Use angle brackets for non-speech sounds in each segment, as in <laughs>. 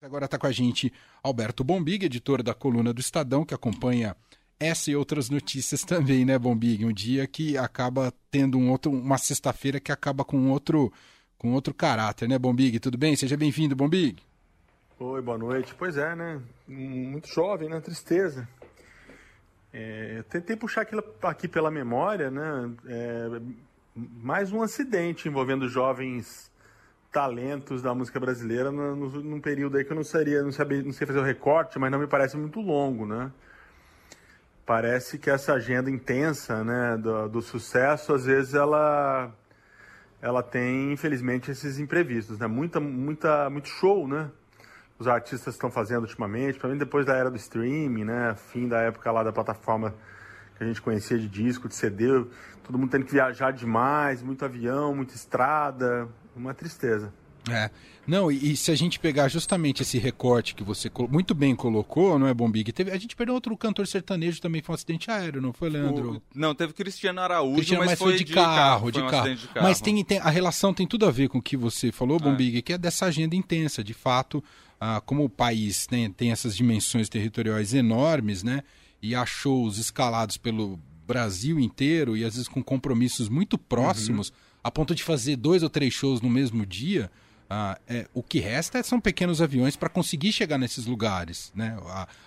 Agora está com a gente Alberto Bombig, editor da coluna do Estadão, que acompanha essa e outras notícias também, né, Bombig? Um dia que acaba tendo um outro, uma sexta-feira que acaba com outro, com outro caráter, né, Bombig? Tudo bem? Seja bem-vindo, Bombig. Oi, boa noite. Pois é, né? Muito jovem, né? Tristeza. É, tentei puxar aquilo aqui pela memória, né? É, mais um acidente envolvendo jovens talentos da música brasileira no, num período aí que eu não seria, não sabia, não sei fazer o recorte, mas não me parece muito longo, né? Parece que essa agenda intensa, né, do, do sucesso, às vezes ela ela tem, infelizmente, esses imprevistos, né? Muita, muita, muito show, né? Os artistas estão fazendo ultimamente, mim depois da era do streaming, né? Fim da época lá da plataforma que a gente conhecia de disco, de CD, todo mundo tendo que viajar demais, muito avião, muita estrada, uma tristeza. É. Não, e, e, se a gente pegar justamente esse recorte que você muito bem colocou, não é, Bombig? Teve, a gente perdeu outro cantor sertanejo também, foi um acidente aéreo, não foi, Leandro? O, não, teve Cristiano Araújo, Cristiano, mas, mas foi, de, de carro, carro, de, um carro. de carro. Mas tem, tem, a relação tem tudo a ver com o que você falou, Bombig, é. que é dessa agenda intensa, de fato, ah, como o país tem, tem essas dimensões territoriais enormes, né? E há shows escalados pelo Brasil inteiro e às vezes com compromissos muito próximos. Uhum a ponto de fazer dois ou três shows no mesmo dia, ah, é, o que resta são pequenos aviões para conseguir chegar nesses lugares. Né?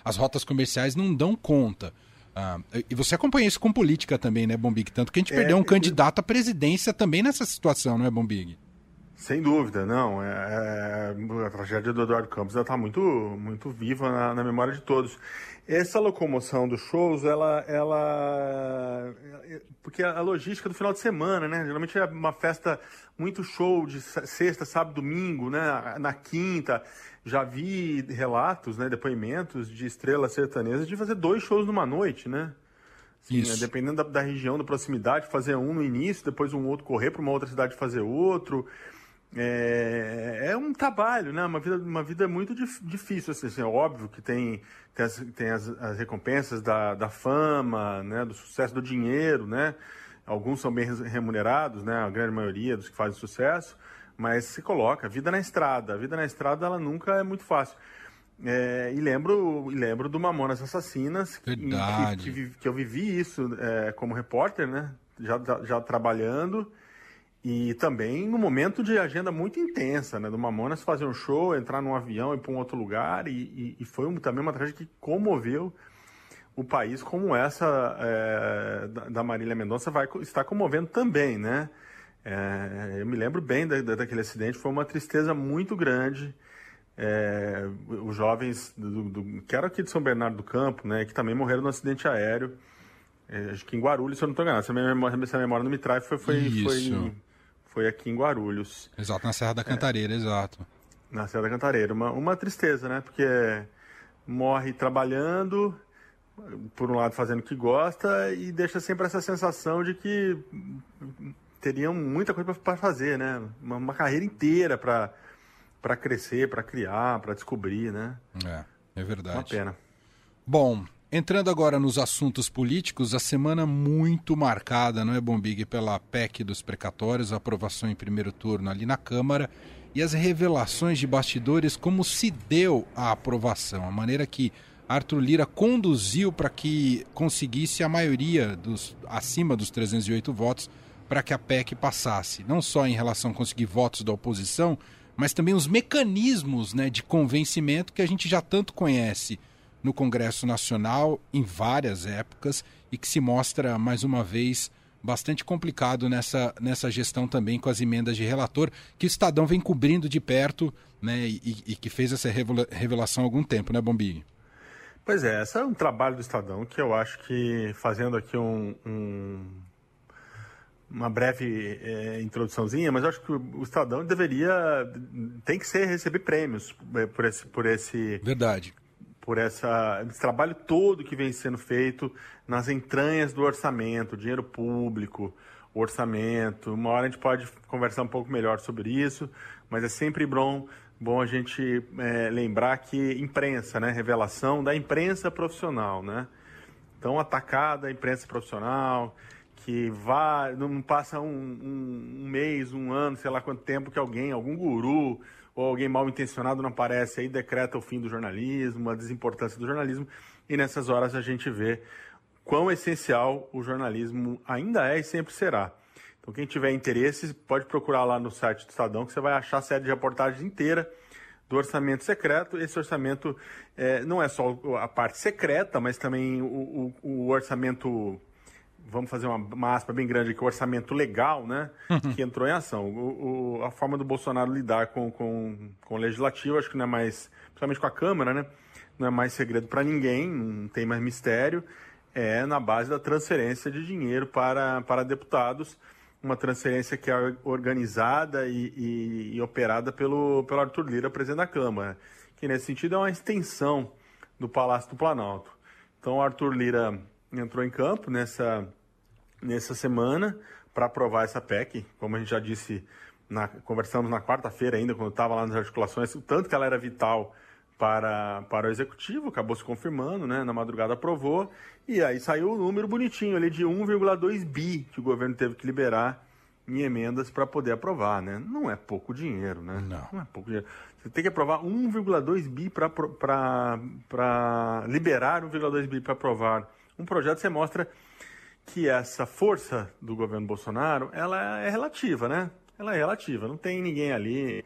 as rotas comerciais não dão conta. Ah, e você acompanha isso com política também, né, Bombig? Tanto que a gente é, perdeu um candidato à presidência também nessa situação, não é, Bombig? Sem dúvida, não. É, é, a tragédia do Eduardo Campos está muito, muito viva na, na, memória de todos. Essa locomoção dos shows, ela, ela, porque a logística do final de semana, né? Geralmente é uma festa muito show de sexta, sábado, domingo, né? Na quinta, já vi relatos, né? Depoimentos de estrelas sertanejas de fazer dois shows numa noite, né? Sim, né? dependendo da, da, região, da proximidade, fazer um no início, depois um outro correr para uma outra cidade fazer outro. É, é, um trabalho, né? Uma vida, uma vida muito dif, difícil. Assim, assim, é óbvio que tem, tem, as, tem as, as recompensas da, da fama, né? Do sucesso, do dinheiro, né? Alguns são bem remunerados, né? A grande maioria dos que fazem sucesso. Mas se coloca, a vida na estrada. A vida na estrada, ela nunca é muito fácil. É, e lembro lembro do Mamonas Assassinas, Verdade. Que, que, que eu vivi isso é, como repórter, né? Já, já trabalhando e também no momento de agenda muito intensa, né? Do Mamonas fazer um show, entrar num avião e para um outro lugar. E, e, e foi um, também uma tragédia que comoveu o país, como essa é, da, Marília Mendonça vai estar comovendo também, né? É, eu me lembro bem da, da, daquele acidente, foi uma tristeza muito grande. É, os jovens do, do, que eram aqui de São Bernardo do Campo, né? Que também morreram no acidente aéreo. Acho que em Guarulhos, se eu não estou enganado. Se a memória, se a memória não me traz, foi, foi, foi foi aqui em Guarulhos. Exato, na Serra da Cantareira, é, exato. Na Serra da Cantareira. Uma, uma tristeza, né? Porque morre trabalhando, por um lado fazendo o que gosta, e deixa sempre essa sensação de que teriam muita coisa para fazer, né? Uma, uma carreira inteira para crescer, para criar, para descobrir, né? É, é verdade. Uma pena. Bom, Entrando agora nos assuntos políticos, a semana muito marcada, não é, Bombig, pela PEC dos precatórios, a aprovação em primeiro turno ali na Câmara e as revelações de bastidores, como se deu a aprovação, a maneira que Arthur Lira conduziu para que conseguisse a maioria dos acima dos 308 votos para que a PEC passasse, não só em relação a conseguir votos da oposição, mas também os mecanismos né, de convencimento que a gente já tanto conhece no Congresso Nacional em várias épocas e que se mostra, mais uma vez, bastante complicado nessa, nessa gestão também com as emendas de relator, que o Estadão vem cobrindo de perto né, e, e que fez essa revelação há algum tempo, né, Bombi? Pois é, esse é um trabalho do Estadão que eu acho que, fazendo aqui um, um uma breve é, introduçãozinha, mas eu acho que o Estadão deveria, tem que ser, receber prêmios é, por esse... Por esse Verdade por essa, esse trabalho todo que vem sendo feito nas entranhas do orçamento, dinheiro público, orçamento. Uma hora a gente pode conversar um pouco melhor sobre isso, mas é sempre bom, bom a gente é, lembrar que imprensa, né? Revelação da imprensa profissional, né? Então, atacada a imprensa profissional, que vá, não passa um, um, um mês, um ano, sei lá quanto tempo que alguém, algum guru, ou alguém mal intencionado não aparece, aí decreta o fim do jornalismo, a desimportância do jornalismo, e nessas horas a gente vê quão essencial o jornalismo ainda é e sempre será. Então, quem tiver interesse, pode procurar lá no site do Estadão, que você vai achar a série de reportagens inteira do orçamento secreto. Esse orçamento é, não é só a parte secreta, mas também o, o, o orçamento vamos fazer uma, uma aspa bem grande aqui, o orçamento legal, né, uhum. que <laughs> entrou em ação. O, o, a forma do Bolsonaro lidar com, com, com o legislativo, acho que não é mais, principalmente com a Câmara, né, não é mais segredo para ninguém, não tem mais mistério, é na base da transferência de dinheiro para, para deputados, uma transferência que é organizada e, e, e operada pelo, pelo Arthur Lira, presidente da Câmara, que nesse sentido é uma extensão do Palácio do Planalto. Então, o Arthur Lira entrou em campo nessa, nessa semana para aprovar essa PEC. Como a gente já disse, na, conversamos na quarta-feira ainda, quando estava lá nas articulações, o tanto que ela era vital para, para o executivo, acabou se confirmando, né? Na madrugada aprovou, e aí saiu o número bonitinho ali de 1,2 bi que o governo teve que liberar em emendas para poder aprovar, né? Não é pouco dinheiro, né? Não. Não é pouco dinheiro. Você tem que aprovar 1,2 bi para liberar 1,2 bi para aprovar um projeto, você mostra que essa força do governo Bolsonaro, ela é relativa, né? Ela é relativa. Não tem ninguém ali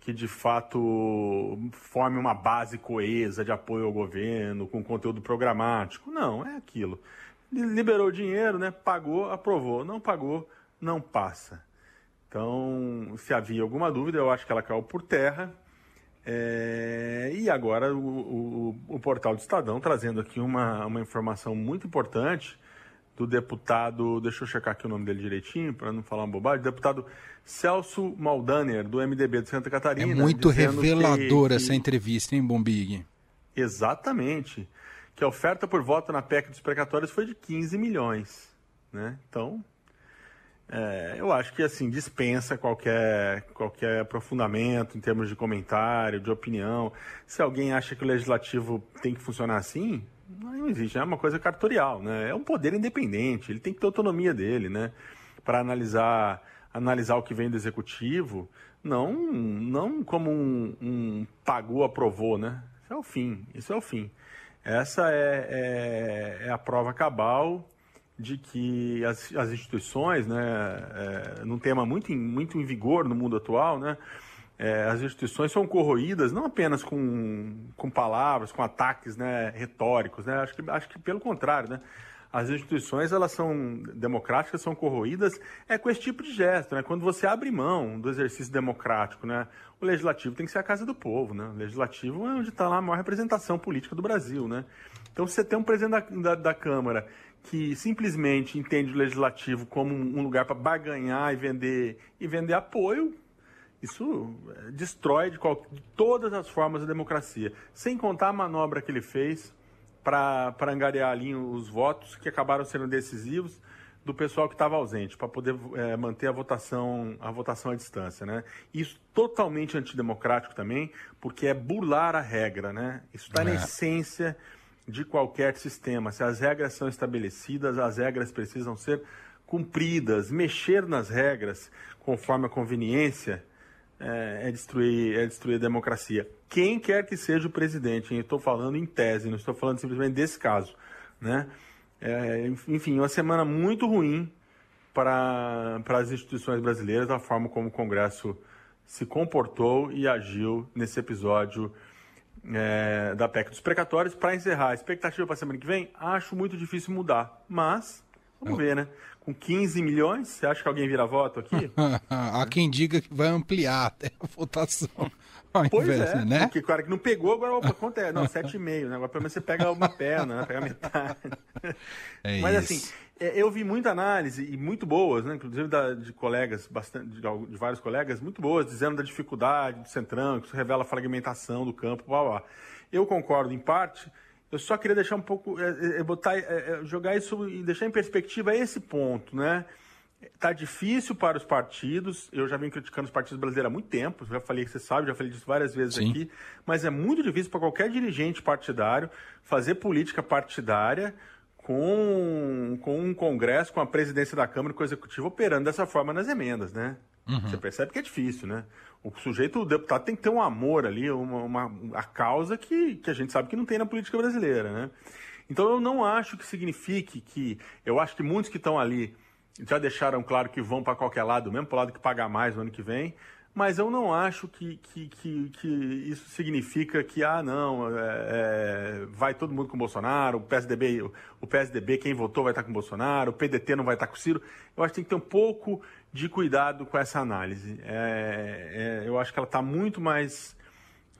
que de fato forme uma base coesa de apoio ao governo, com conteúdo programático. Não, é aquilo. Liberou dinheiro, né? Pagou, aprovou. Não pagou, não passa. Então, se havia alguma dúvida, eu acho que ela caiu por terra. É, e agora o, o, o, portal do Estadão trazendo aqui uma, uma informação muito importante do deputado, deixa eu checar aqui o nome dele direitinho para não falar uma bobagem, deputado Celso Maldaner, do MDB de Santa Catarina. É muito reveladora essa entrevista, hein, Bombig? Exatamente. Que a oferta por voto na PEC dos precatórios foi de 15 milhões. Né? Então, é, eu acho que assim dispensa qualquer, qualquer aprofundamento em termos de comentário, de opinião. Se alguém acha que o legislativo tem que funcionar assim, não existe, é uma coisa cartorial, né? É um poder independente, ele tem que ter autonomia dele, né? Para analisar, analisar o que vem do executivo, não, não como um, um pagou, aprovou, né? Isso é o fim, isso é o fim. Essa é, é, é a prova cabal de que as, as instituições, né, é, num tema muito em, muito em vigor no mundo atual, né, é, as instituições são corroídas não apenas com, com palavras, com ataques né, retóricos, né, acho, que, acho que pelo contrário, né, as instituições elas são democráticas, são corroídas é com esse tipo de gesto, né? Quando você abre mão do exercício democrático, né? O legislativo tem que ser a casa do povo, né? O legislativo é onde está lá a maior representação política do Brasil, né? Então, você tem um presidente da, da, da Câmara que simplesmente entende o legislativo como um lugar para barganhar e vender e vender apoio, isso eh, destrói de, qual, de, todas as formas a democracia. Sem contar a manobra que ele fez para angariar ali os votos que acabaram sendo decisivos do pessoal que estava ausente, para poder é, manter a votação, a votação à distância. Né? Isso totalmente antidemocrático também, porque é burlar a regra. Né? Isso está é. na essência de qualquer sistema. Se as regras são estabelecidas, as regras precisam ser cumpridas. Mexer nas regras conforme a conveniência é, é destruir, é destruir a democracia. Quem quer que seja o presidente, estou falando em tese, não estou falando simplesmente desse caso. Né? É, enfim, uma semana muito ruim para, as instituições brasileiras, a forma como o Congresso se comportou e agiu nesse episódio é, da PEC dos precatórios. Para encerrar, a expectativa para semana que vem, acho muito difícil mudar, mas vamos ver, né? Com 15 milhões, você acha que alguém vira voto aqui? <laughs> Há quem diga que vai ampliar até a votação. Pois invés, é, né? porque o cara que não pegou, agora opa, quanto é? Não, 7,5, né? Agora pelo menos você pega uma perna, né? Pega metade. É <laughs> Mas assim, isso. assim, eu vi muita análise, e muito boas, né? inclusive da, de colegas, bastante, de, de, vários colegas, muito boas, dizendo da dificuldade do Centrão, que isso revela a fragmentação do campo, blá, blá. Eu concordo em parte, eu só queria deixar um pouco, é, é, botar, é, jogar isso e deixar em perspectiva esse ponto, né? Tá difícil para os partidos. Eu já venho criticando os partidos brasileiros há muito tempo. Já falei que você sabe, já falei disso várias vezes Sim. aqui. Mas é muito difícil para qualquer dirigente partidário fazer política partidária com, com um Congresso, com a presidência da Câmara, com o Executivo operando dessa forma nas emendas, né? Uhum. Você percebe que é difícil, né? O sujeito, o deputado, tem que ter um amor ali, uma, uma, a causa que, que a gente sabe que não tem na política brasileira, né? Então eu não acho que signifique que. Eu acho que muitos que estão ali já deixaram claro que vão para qualquer lado, mesmo para o lado que pagar mais no ano que vem, mas eu não acho que, que, que, que isso significa que, ah, não, é, é, vai todo mundo com o Bolsonaro, o PSDB, o PSDB, quem votou vai estar com o Bolsonaro, o PDT não vai estar com o Ciro. Eu acho que tem que ter um pouco de cuidado com essa análise. É, é eu acho que ela está muito mais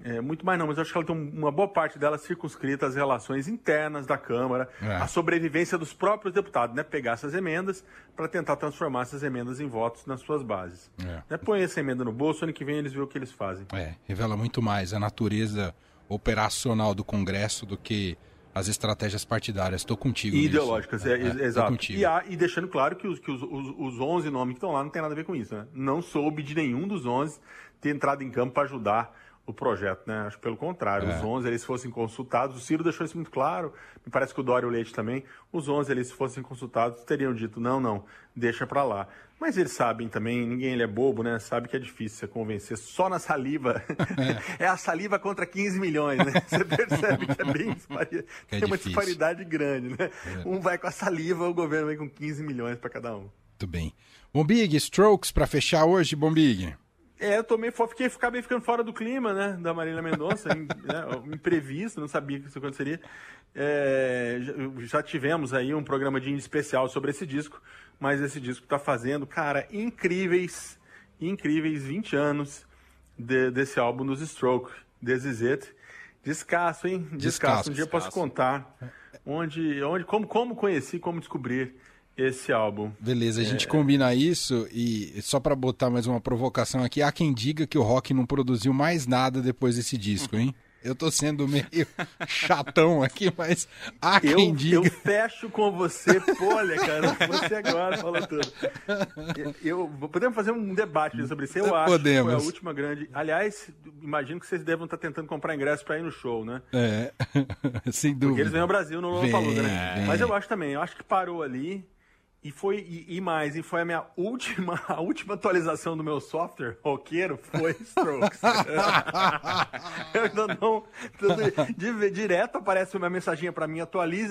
é, muito mais não, mas eu acho que ela tem uma boa parte dela circunscrita às relações internas da Câmara, é. à sobrevivência dos próprios deputados, né? Pegar essas emendas para tentar transformar essas emendas em votos nas suas bases. É. Né? Põe essa emenda no bolso, ano que vem eles veem o que eles fazem. É, revela muito mais a natureza operacional do Congresso do que as estratégias partidárias. Estou contigo. Ideológicas, é, é, exato. E, há, e, deixando claro que, os, que os, os, os 11 nomes que estão lá não tem nada a ver com isso. Né? Não soube de nenhum dos 11 ter entrado em campo para ajudar o projeto, né? Acho que pelo contrário, é. os 11 eles fossem consultados, o Ciro deixou isso muito claro, me parece que o Dória e o Leite também, os 11 eles fossem consultados teriam dito, não, não, deixa para lá. Mas eles sabem também, ninguém ele é bobo, né? Sabe que é difícil você convencer só na saliva. É. <laughs> é a saliva contra 15 milhões, né? Você percebe que é bem disparidade, <laughs> é tem uma disparidade grande, né? É. Um vai com a saliva, o governo vem com 15 milhões para cada um. Muito bem. Bombig, Strokes para fechar hoje, Bombig. É, eu tomei, fiquei, acabei ficando fora do clima, né, da Marília Mendonça, <laughs> né, imprevisto, não sabia que isso aconteceria. É, já tivemos aí um programa de especial sobre esse disco, mas esse disco está fazendo, cara, incríveis, incríveis 20 anos de, desse álbum dos Stroke, This Is It. Descasso, hein? Descasso. descasso. Um dia descasso. posso contar onde, onde, como, como conheci, como descobrir esse álbum. Beleza, a gente é... combina isso e só para botar mais uma provocação aqui, há quem diga que o rock não produziu mais nada depois desse disco, hein? Eu tô sendo meio <laughs> chatão aqui, mas há quem eu, diga. Eu fecho com você, olha, cara, você agora falou tudo. Eu, podemos fazer um debate sobre isso. Eu acho podemos. que foi a última grande. Aliás, imagino que vocês devam estar tentando comprar ingresso para ir no show, né? É, <laughs> sem dúvida. Porque eles vêm ao Brasil no Lollapalooza, né? Mas eu acho também, eu acho que parou ali e foi e, e, mais, e foi a minha última, <laughs> a última atualização do meu software roqueiro foi Strokes. <laughs> eu ainda não, tudo, direto aparece uma mensagem para mim,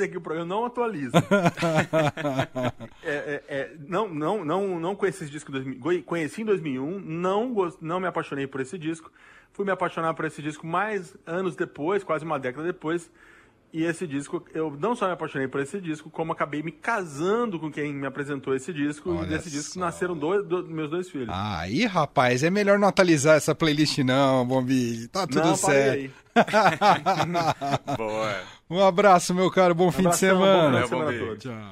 aqui o programa, não atualiza. <laughs> é, é, é, não, não, não, não conheci esse disco, conheci em 2001, não, não me apaixonei por esse disco, fui me apaixonar por esse disco mais anos depois, quase uma década depois, e esse disco, eu não só me apaixonei por esse disco, como acabei me casando com quem me apresentou esse disco. Olha e desse só. disco nasceram dois, dois, meus dois filhos. Aí, rapaz, é melhor não atualizar essa playlist, não, Bombi. Tá tudo não, certo. <laughs> Boa. Um abraço, meu caro. Bom um fim de semana. Bom Tchau.